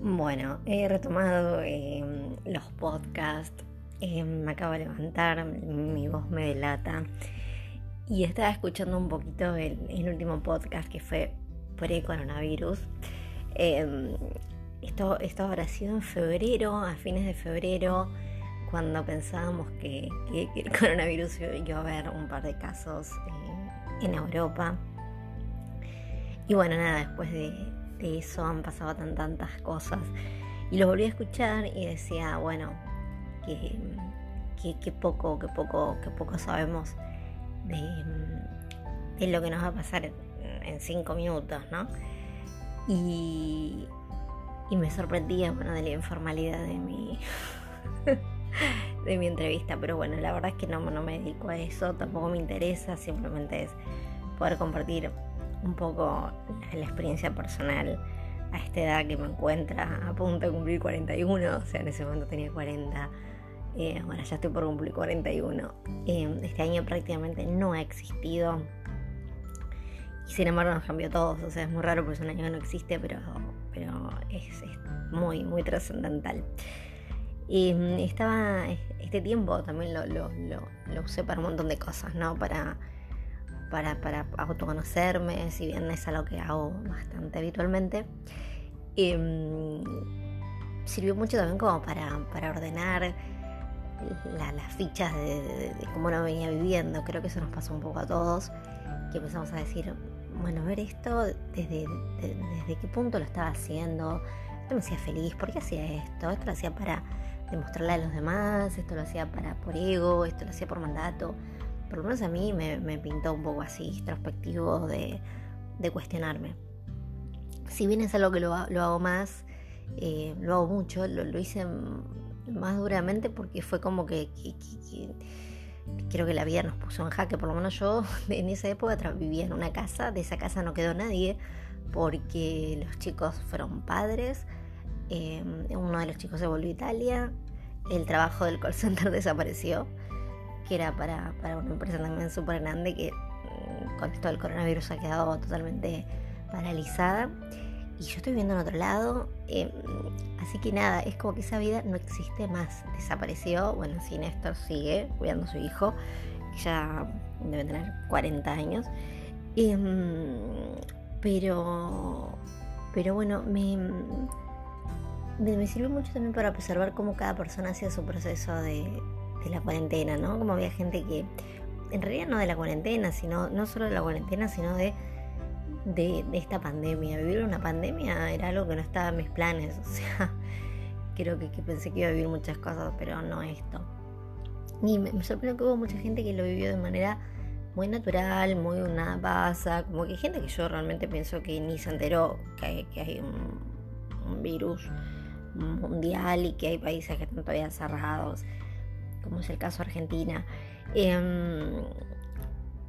Bueno, he retomado em, los podcasts, em, me acabo de levantar, mi voz me delata y estaba escuchando un poquito el, último podcast que fue pre-coronavirus. Em, esto, esto habrá sido en febrero, a fines de febrero, cuando pensábamos que, el coronavirus iba a haber un par de casos eh, en Europa. Y bueno, nada, después de, eso han pasado tan tantas cosas. Y lo volví a escuchar y decía, bueno, que, poco, que poco, que poco sabemos de, lo que nos va a pasar en, cinco minutos, ¿no? Y, y me sorprendía, bueno, de la informalidad de mi, de mi entrevista, pero bueno, la verdad es que no, no me dedico a eso, tampoco me interesa, simplemente es poder compartir un poco la, experiencia personal a esta edad que me encuentra a punto de cumplir 41, o sea, en ese momento tenía 40, eh, bueno, ya estoy por cumplir 41. Eh, este año prácticamente no ha existido y sin embargo nos cambió todos, o sea, es muy raro porque es un año que no existe, pero, pero es, muy, muy trascendental. Mm, estaba, este tiempo también lo, lo, lo usé para un montón de cosas, ¿no? Para para, para autoconocerme, si bien es algo que hago bastante habitualmente. Em, sirvió mucho también como para, ordenar las fichas de, cómo uno venía viviendo. Creo que eso nos pasó un poco a todos, que empezamos a decir, bueno, ver esto, desde, desde qué punto lo estaba haciendo, esto me hacía feliz, ¿por qué hacía esto? Esto lo hacía para demostrarle a los demás, esto lo hacía para por ego, esto lo hacía por mandato por lo menos a mí me, pintó un poco así, introspectivo de, cuestionarme. Si bien es algo que lo, hago más, eh, lo hago mucho, lo, hice más duramente porque fue como que, creo que la vida nos puso en jaque, por lo menos yo en esa época vivía en una casa, de esa casa no quedó nadie porque los chicos fueron padres, eh, uno de los chicos se volvió a Italia, el trabajo del call center desapareció que era para, una empresa también súper grande que mm, con esto del coronavirus ha quedado totalmente paralizada. Y yo estoy viviendo en otro lado. Em, así que nada, es como que esa vida no existe más. Desapareció. Bueno, sí, Néstor sigue cuidando a su hijo, ya debe tener 40 años. Em, pero, pero bueno, me, me sirve mucho también para observar cómo cada persona hacía su proceso de, de la cuarentena, ¿no? Como había gente que, en realidad no de la cuarentena, sino, no solo de la cuarentena, sino de, de, esta pandemia. Vivir una pandemia era algo que no estaba en mis planes, o sea, creo que, pensé que iba a vivir muchas cosas, pero no esto. Y me, sorprendió que hubo mucha gente que lo vivió de manera muy natural, muy nada pasa, como que gente que yo realmente pienso que ni se enteró que hay, que hay un, un virus mundial y que hay países que están todavía cerrados como es el caso de Argentina. Em,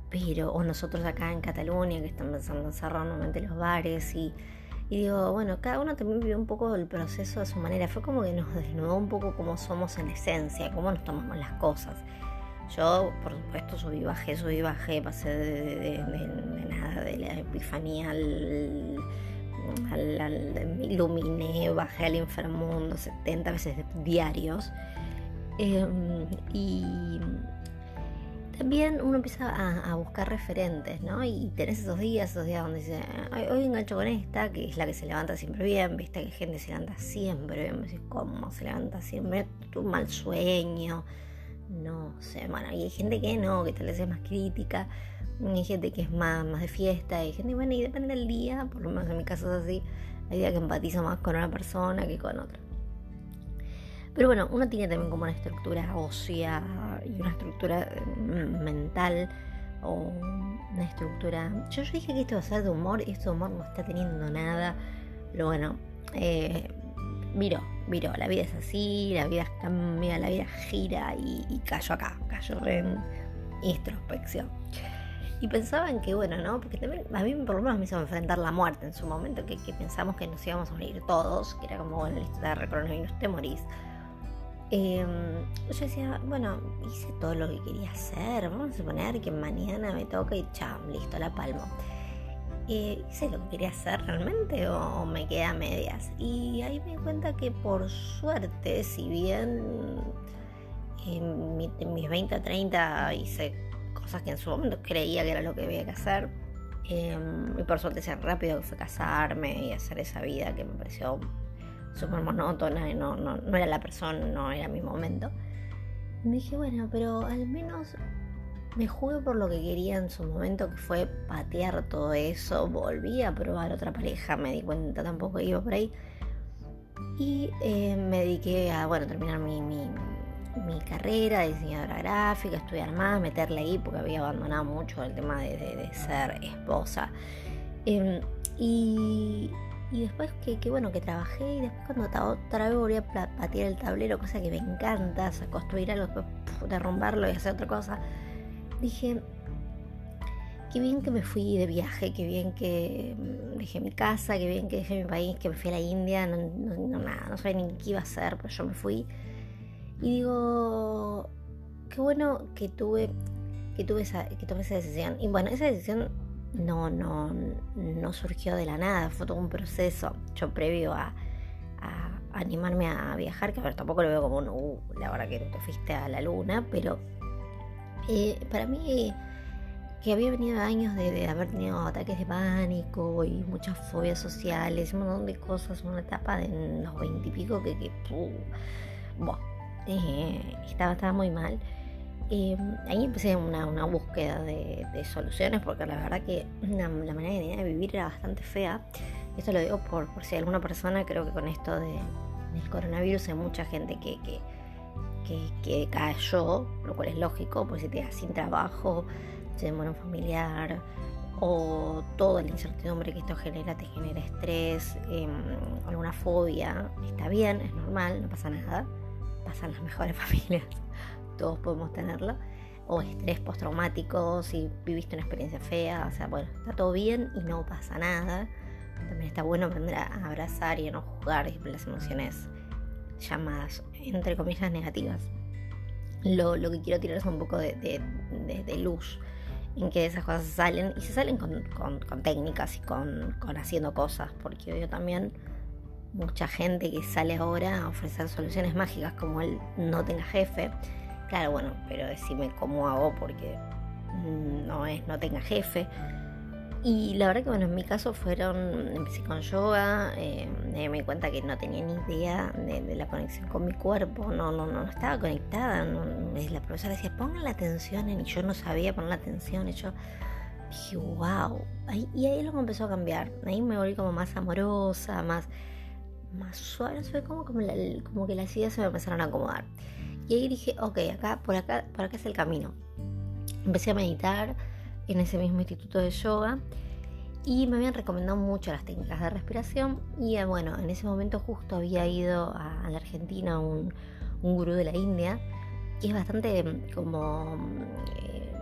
pero, o nosotros acá en Cataluña, que están pensando en cerrar nuevamente los bares y, digo, bueno, cada uno también vivió un poco el proceso a su manera. Fue como que nos desnudó un poco cómo somos en esencia, cómo nos tomamos las cosas. Yo, por supuesto, subí, bajé, subí, bajé, pasé de, nada, de la epifanía al, me iluminé, bajé al inframundo 70 veces diarios. Em, y también uno empieza a, buscar referentes, ¿no? Y tenés esos días, esos días donde dice, hoy engancho con esta, que es la que se levanta siempre bien, viste que gente se levanta siempre bien, me ¿cómo se levanta siempre? Un mal sueño, no sé, bueno, y hay gente que no, que tal vez es más crítica, hay gente que es más, más de fiesta, hay gente, bueno, y depende del día, por lo menos en mi caso es así, hay días que empatizo más con una persona que con otra. Pero bueno, uno tiene también como una estructura ósea y una estructura mm, mental o una estructura... Yo, dije que esto va a ser de humor y este humor no está teniendo nada. Pero bueno, eh, miró, miró, la vida es así, la vida cambia, la vida gira y, cayó acá, cayó en introspección. Y pensaba en que, bueno, ¿no? Porque también a mí por lo menos me hizo enfrentar la muerte en su momento, que, pensamos que nos íbamos a morir todos, que era como, bueno, listo, te coronavirus, te morís. Em, yo decía, bueno, hice todo lo que quería hacer. Vamos a suponer que mañana me toca y chao, listo, la palmo. eh, ¿hice lo que quería hacer realmente o, me quedé a medias? Y ahí me di cuenta que por suerte, si bien en, mis 20, 30 hice cosas que en su momento creía que era lo que había que hacer, em, y por suerte sea rápido que fue casarme y hacer esa vida que me pareció súper monótona y no, no, no era la persona, no era mi momento. Me dije, bueno, pero al menos me jugué por lo que quería en su momento, que fue patear todo eso. Volví a probar otra pareja, me di cuenta, tampoco iba por ahí. Y eh, me dediqué a, bueno, terminar mi, mi, carrera de diseñadora gráfica, estudiar más, meterle ahí, porque había abandonado mucho el tema de, ser esposa. Em, y, y después que, que, bueno, que trabajé y después cuando otra vez volví a patear el tablero, cosa que me encanta, construir algo, después derrumbarlo y hacer otra cosa, dije, qué bien que me fui de viaje, qué bien que mm, dejé mi casa, qué bien que dejé mi país, que me fui a la India, no, no, nada, no sabía ni qué iba a hacer, pero yo me fui. Y digo, qué bueno que tuve, que tuve que tomé esa decisión. Y bueno, esa decisión no, no, no surgió de la nada, fue todo un proceso. Yo previo a, animarme a viajar, que a ver, tampoco lo veo como un, uh, la verdad que te fuiste a la luna, pero eh, para mí que había venido años de, haber tenido ataques de pánico y muchas fobias sociales, un montón de cosas, una etapa de los veintipico que, que eh, estaba, estaba muy mal. Eh, ahí empecé una, búsqueda de, soluciones porque la verdad que la manera de vivir era bastante fea. Esto lo digo por, si alguna persona, creo que con esto de, del coronavirus hay mucha gente que, que, que, cayó, lo cual es lógico, porque si te quedas sin trabajo, se muere un familiar o toda la incertidumbre que esto genera te genera estrés, eh, alguna fobia, está bien, es normal, no pasa nada, pasan las mejores familias todos podemos tenerlo, o estrés postraumático, si viviste una experiencia fea, o sea, bueno, está todo bien y no pasa nada. También está bueno aprender a abrazar y a no juzgar las emociones llamadas, entre comillas, negativas. Lo, que quiero tirar es un poco de, luz en que esas cosas salen y se salen con, técnicas y con, con, haciendo cosas, porque yo también mucha gente que sale ahora a ofrecer soluciones mágicas como el no tenga jefe, Claro, bueno, pero decime cómo hago porque no es, no tenga jefe. Y la verdad que bueno, en mi caso fueron, empecé con yoga, eh, me di cuenta que no tenía ni idea de, la conexión con mi cuerpo, no, no, no, estaba conectada. la profesora decía, pongan la atención en, y yo no sabía poner la atención, y yo dije, wow. y ahí lo empezó a cambiar, ahí me volví como más amorosa, más, más suave, fue como, como, como que las ideas se me empezaron a acomodar. Y ahí dije, ok, acá, por acá, por acá es el camino. Empecé a meditar en ese mismo instituto de yoga y me habían recomendado mucho las técnicas de respiración y eh, bueno, en ese momento justo había ido a, la Argentina un, un, gurú de la India que es bastante mm, como... Eh,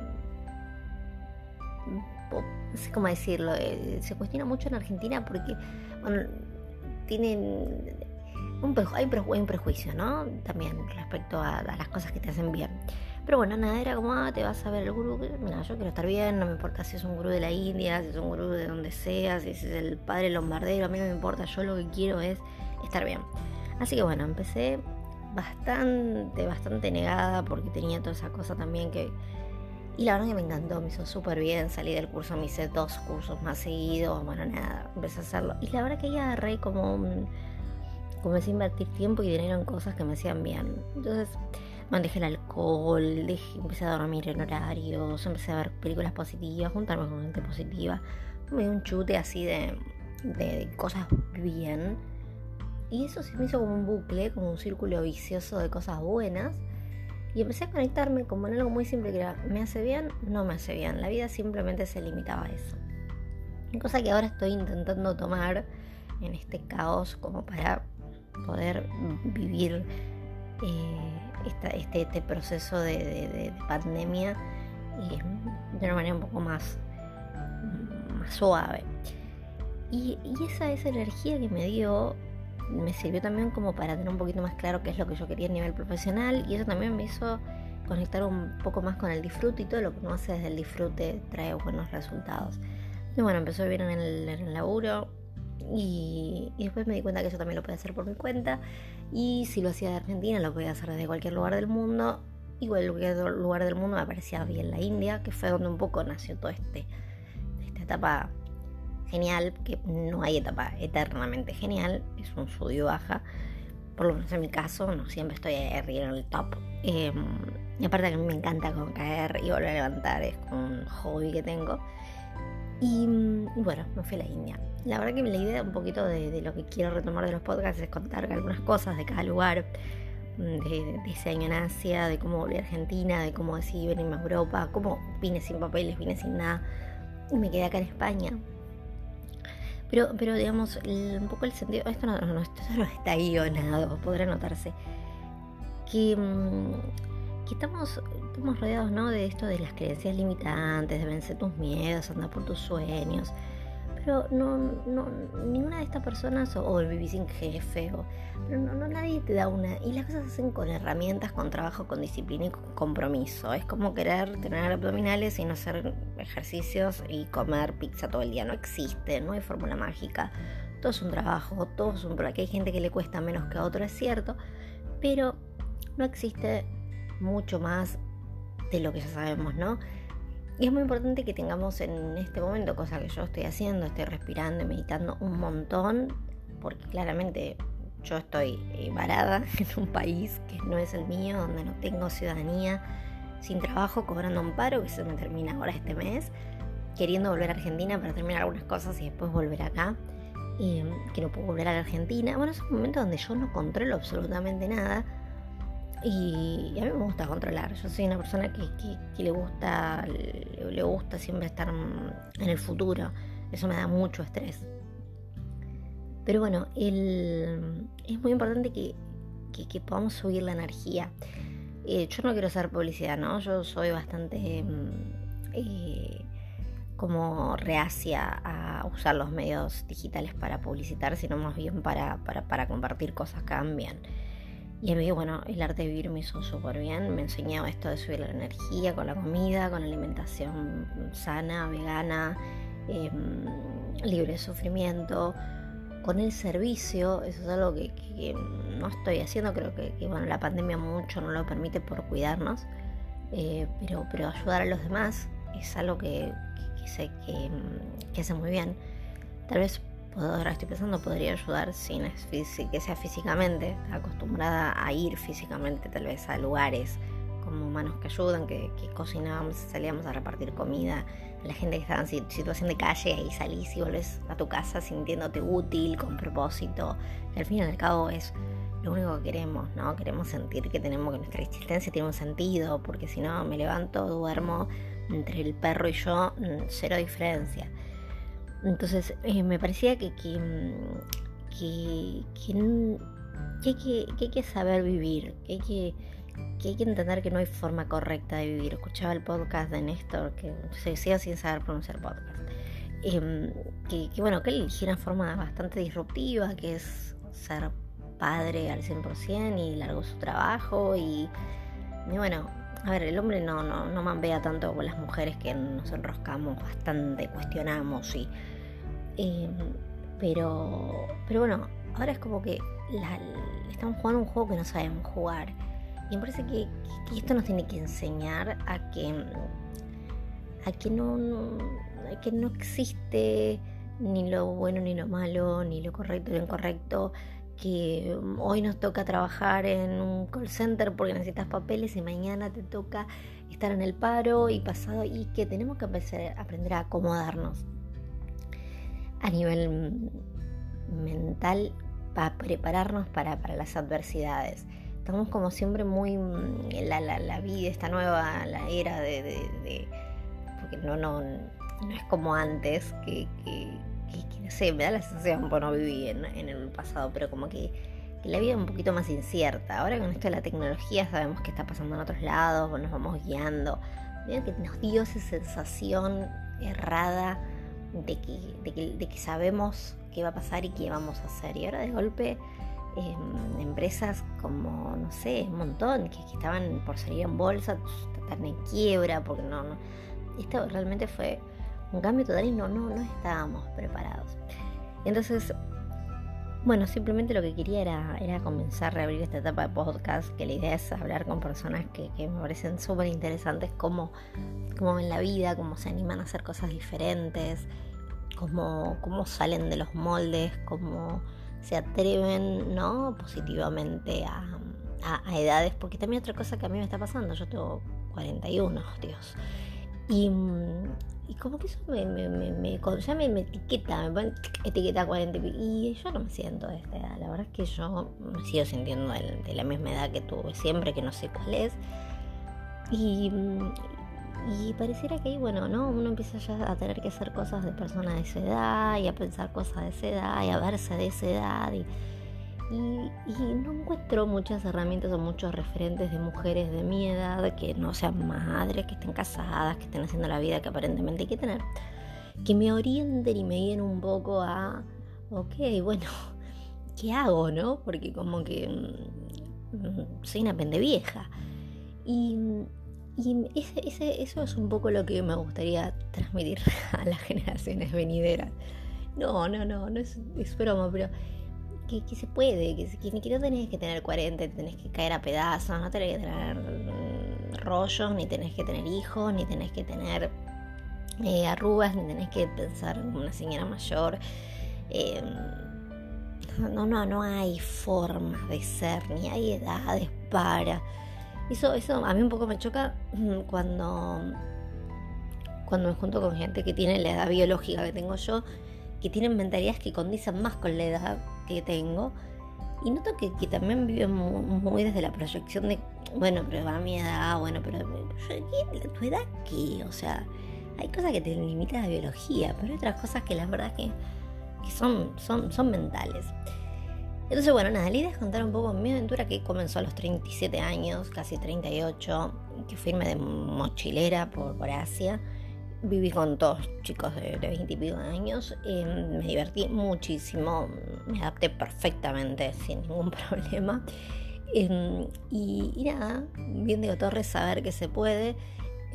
no sé cómo decirlo, eh, se cuestiona mucho en Argentina porque, bueno, tienen hay, un prejuicio, ¿no? También respecto a, las cosas que te hacen bien. Pero bueno, nada, era como, ah, te vas a ver el gurú. Mira, yo quiero estar bien, no me importa si es un gurú de la India, si es un gurú de donde sea, si es el padre lombardero, a mí no me importa, yo lo que quiero es estar bien. Así que bueno, empecé bastante, bastante negada porque tenía toda esa cosa también que... Y la verdad que me encantó, me hizo súper bien, salí del curso, me hice dos cursos más seguidos, bueno, nada, empecé a hacerlo. Y la verdad que ya agarré como un comencé a invertir tiempo y dinero en cosas que me hacían bien. Entonces, manejé el alcohol, empecé a dormir en horarios, empecé a ver películas positivas, juntarme con gente positiva. Me dio un chute así de, de cosas bien. Y eso se me hizo como un bucle, como un círculo vicioso de cosas buenas. Y empecé a conectarme como en algo muy simple que era, me hace bien, no me hace bien. La vida simplemente se limitaba a eso. Cosa que ahora estoy intentando tomar en este caos como para poder vivir eh, este, este, proceso de, pandemia eh, de una manera un poco más, más suave. Y, esa, esa energía que me dio me sirvió también como para tener un poquito más claro qué es lo que yo quería a nivel profesional y eso también me hizo conectar un poco más con el disfrute y todo lo que uno hace desde el disfrute trae buenos resultados. Y bueno, empezó vivir en el, en el laburo y, después me di cuenta que eso también lo podía hacer por mi cuenta. Y si lo hacía de Argentina, lo podía hacer desde cualquier lugar del mundo. Igual cualquier lugar del mundo me parecía bien la India, que fue donde un poco nació todo este, esta etapa genial, que no hay etapa eternamente genial, es un sub y baja. Por lo menos en mi caso, no siempre estoy arriba en el top. Em, y aparte que me encanta con caer y volver a levantar, es un hobby que tengo. Y, bueno, me fui a la India. La verdad que la idea un poquito de, lo que quiero retomar de los podcasts es contar algunas cosas de cada lugar, mm, de, ese año en Asia, de cómo volví a Argentina, de cómo decidí venirme a Europa, cómo vine sin papeles, vine sin nada y me quedé acá en España. Pero, pero digamos, un poco el sentido, esto no, no, esto no está guionado, podrá notarse, que, mm, que estamos estamos rodeados ¿no? de esto de las creencias limitantes, de vencer tus miedos, andar por tus sueños. Pero no, no ninguna de estas personas, o, el vivir sin jefe, o, pero no, nadie te da una. Y las cosas se hacen con herramientas, con trabajo, con disciplina y con compromiso. Es como querer tener abdominales y no hacer ejercicios y comer pizza todo el día. No existe, no hay fórmula mágica. Todo es un trabajo, todo es un. Porque hay gente que le cuesta menos que a otro, es cierto. Pero no existe mucho más de lo que ya sabemos, ¿no? Y es muy importante que tengamos en este momento, cosa que yo estoy haciendo, estoy respirando y meditando un montón, porque claramente yo estoy eh, varada en un país que no es el mío, donde no tengo ciudadanía, sin trabajo, cobrando un paro que se me termina ahora este mes, queriendo volver a Argentina para terminar algunas cosas y después volver acá, y que no puedo volver a la Argentina. Bueno, es un momento donde yo no controlo absolutamente nada y, a mí me gusta controlar. Yo soy una persona que, le gusta le, gusta siempre estar en el futuro. Eso me da mucho estrés. Pero bueno, es muy importante que, podamos subir la energía. Eh, yo no quiero hacer publicidad, ¿no? Yo soy bastante mm, eh, como reacia a usar los medios digitales para publicitar, sino más bien para, para, compartir cosas que cambian. Y a mí, bueno, el arte de vivir me hizo súper bien. Me enseñaba esto de subir la energía con la comida, con la alimentación sana, vegana, em, libre de sufrimiento, con el servicio. Eso es algo que, no estoy haciendo. Creo que, bueno, la pandemia mucho no lo permite por cuidarnos. Eh, pero, pero ayudar a los demás es algo que, sé que hace muy bien. Tal vez ahora estoy pensando, podría ayudar sin que sea físicamente, acostumbrada a ir físicamente tal vez a lugares como manos que ayudan, que, cocinábamos, salíamos a repartir comida a la gente que estaba en situación de calle, ahí salís y volvés a tu casa sintiéndote útil, con propósito, que al fin y al cabo es lo único que queremos, ¿no? Queremos sentir que tenemos que nuestra existencia tiene un sentido, porque si no me levanto, duermo, entre el perro y yo, mm, cero diferencia. Entonces eh, me parecía que, que, que, hay que, saber vivir, que hay que, que entender que no hay forma correcta de vivir. Escuchaba el podcast de Néstor, que se decía sin saber pronunciar podcast. Em, que, bueno, que él eligió una bastante disruptiva, que es ser padre al 100% y largó su trabajo y, bueno, a ver, el hombre no, no, no mambea tanto como las mujeres que nos enroscamos bastante, cuestionamos y Em, pero, pero bueno, ahora es como que estamos jugando un juego que no sabemos jugar. Y me parece que, esto nos tiene que enseñar a que, a que no, que no existe ni lo bueno ni lo malo, ni lo correcto ni lo incorrecto, que hoy nos toca trabajar en un call center porque necesitas papeles y mañana te toca estar en el paro y pasado y que tenemos que empezar, aprender a acomodarnos a nivel mental para prepararnos para, las adversidades. Estamos como siempre muy mm, la, la, la vida, esta nueva la era de, porque no, no, no es como antes, que, que, no sé, me da la sensación, bueno, no viví en, el pasado, pero como que, la vida es un poquito más incierta. Ahora con esto de la tecnología sabemos qué está pasando en otros lados, nos vamos guiando. que nos dio esa sensación errada de que, de que, sabemos qué va a pasar y qué vamos a hacer. Y ahora de golpe em, empresas como, no sé, un montón, que, estaban por salir en bolsa, están quiebra, porque no, no. Esto realmente fue un cambio total y no, no, no estábamos preparados. Entonces, bueno, simplemente lo que quería era, era comenzar a reabrir esta etapa de podcast, que la idea es hablar con personas que, me parecen súper interesantes, cómo, cómo ven la vida, cómo se animan a hacer cosas diferentes, cómo, cómo salen de los moldes, cómo se atreven ¿no? positivamente a, a, edades, porque también otra cosa que a mí me está pasando, yo tengo 41, Dios. Y, y como que eso me, me, me, ya me, etiqueta, me pone etiqueta 40 y yo no me siento de esta edad. La verdad es que yo me sigo sintiendo de, la misma edad que tuve siempre, que no sé cuál es. Y, y pareciera que ahí, bueno, ¿no? Uno empieza ya a tener que hacer cosas de personas de esa edad y a pensar cosas de esa edad y a verse de esa edad. Y, y, no encuentro muchas herramientas o muchos referentes de mujeres de mi edad que no sean madres, que estén casadas, que estén haciendo la vida que aparentemente hay que tener, que me orienten y me guíen un poco a, ok, bueno, ¿qué hago, no? Porque como que mm, soy una pende vieja. Y, ese, eso es un poco lo que me gustaría transmitir a las generaciones venideras. No, no, no, no es, broma, pero que, se puede, que, que, no tenés que tener 40, tenés que caer a pedazos, no tenés que tener mm, rollos, ni tenés que tener hijos, ni tenés que tener eh, arrugas, ni tenés que pensar como una señora mayor. Em, no, no, no hay formas de ser, ni hay edades para. Eso, eso a mí un poco me choca mm, cuando, cuando me junto con gente que tiene la edad biológica que tengo yo, que tienen mentalidades que condicen más con la edad que tengo. Y noto que, que también viven muy, desde la proyección de, bueno, pero va a mi edad, bueno, pero, ¿tu edad qué? O sea, hay cosas que te limitan la biología, pero hay otras cosas que la verdad que, que son, son, son mentales. Entonces, bueno, nada, la idea es contar un poco mi aventura que comenzó a los 37 años, casi 38, que fui de mochilera por, Asia viví con todos chicos de, 20 y pico años, me divertí muchísimo, me adapté perfectamente, sin ningún problema. Em, y, nada, bien digo Torres, saber que se puede,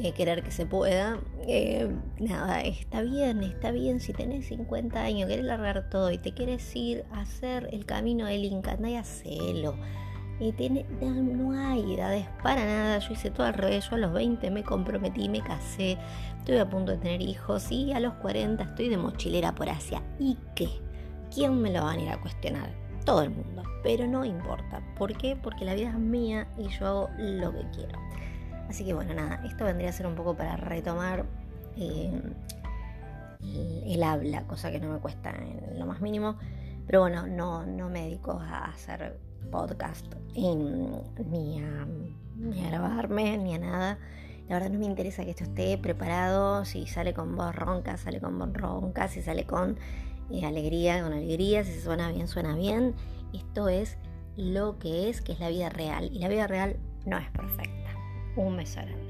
eh, querer que se pueda. Eh, nada, está bien, está bien si tenés 50 años, querés largar todo y te quieres ir a hacer el camino del Inca, anda y hacelo no, hay edades para nada. Yo hice todo al revés. Yo a los 20 me comprometí, me casé, estoy a punto de tener hijos y a los 40 estoy de mochilera por Asia. ¿Y qué? ¿Quién me lo va a ir a cuestionar? Todo el mundo. Pero no importa. ¿Por qué? Porque la vida es mía y yo hago lo que quiero. Así que bueno, nada, esto vendría a ser un poco para retomar eh, el, habla, cosa que no me cuesta en lo más mínimo. Pero bueno, no, no me dedico a hacer podcast, ni, a, grabarme, ni a nada. La verdad no me interesa que esto esté preparado, si sale con voz ronca, sale con voz ronca, si sale con eh, alegría, con alegría, si suena bien, suena bien. Esto es lo que es, que es la vida real. Y la vida real no es perfecta. Un beso grande.